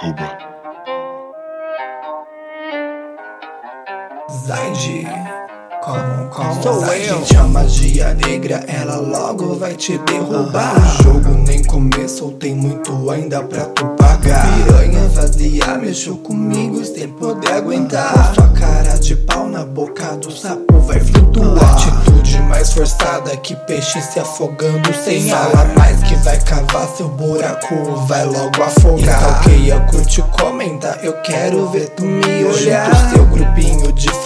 Cobra. Como, como Sou Zaid eu. te a magia negra, ela logo vai te derrubar. O jogo nem começou, tem muito ainda pra tu pagar. Piranha vazia, mexeu comigo sem poder aguentar. Sua cara de pau na boca do sapo vai flutuar que peixe se afogando sem Fala mais que vai cavar seu buraco, vai logo afogar. Stalkeia, curte, comenta, eu quero ver tu me olhar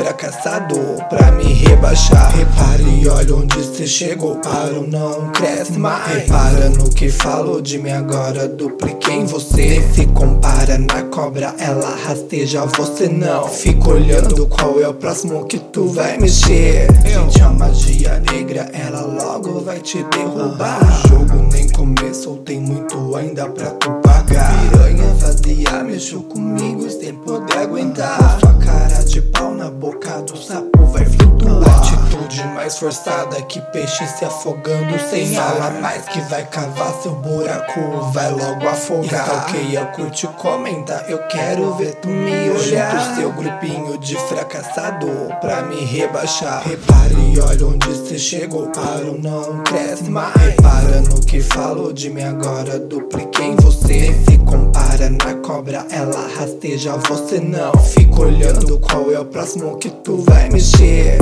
fracassado pra me rebaixar. Repare e olha onde cê chegou, paro não cresce mais. Repara no que falo de mim agora, dupliquei em você Nem se compara na cobra, ela rasteja você não. Fica olhando qual é o próximo que tu vai mexer. Gente, a magia negra, ela logo vai te derrubar. O jogo nem começou, tem muito ainda pra tu pagar. Piranha vazia, mexeu comigo sem poder aguentar De pau na boca do sapo vai flutuar. Atitude mais forçada que peixe se afogando sem Fala mais que vai cavar seu buraco, vai logo afogar. Stalkeia, curte, comenta, eu quero ver tu me olhar. Junto seu grupinho de fracassado pra me rebaixar. Repare e olha onde cê chegou, paro não cresce mais. Repara no que falo de mim agora, dupliquei você cobra, ela rasteja. Você não Fica olhando qual é o próximo que tu vai mexer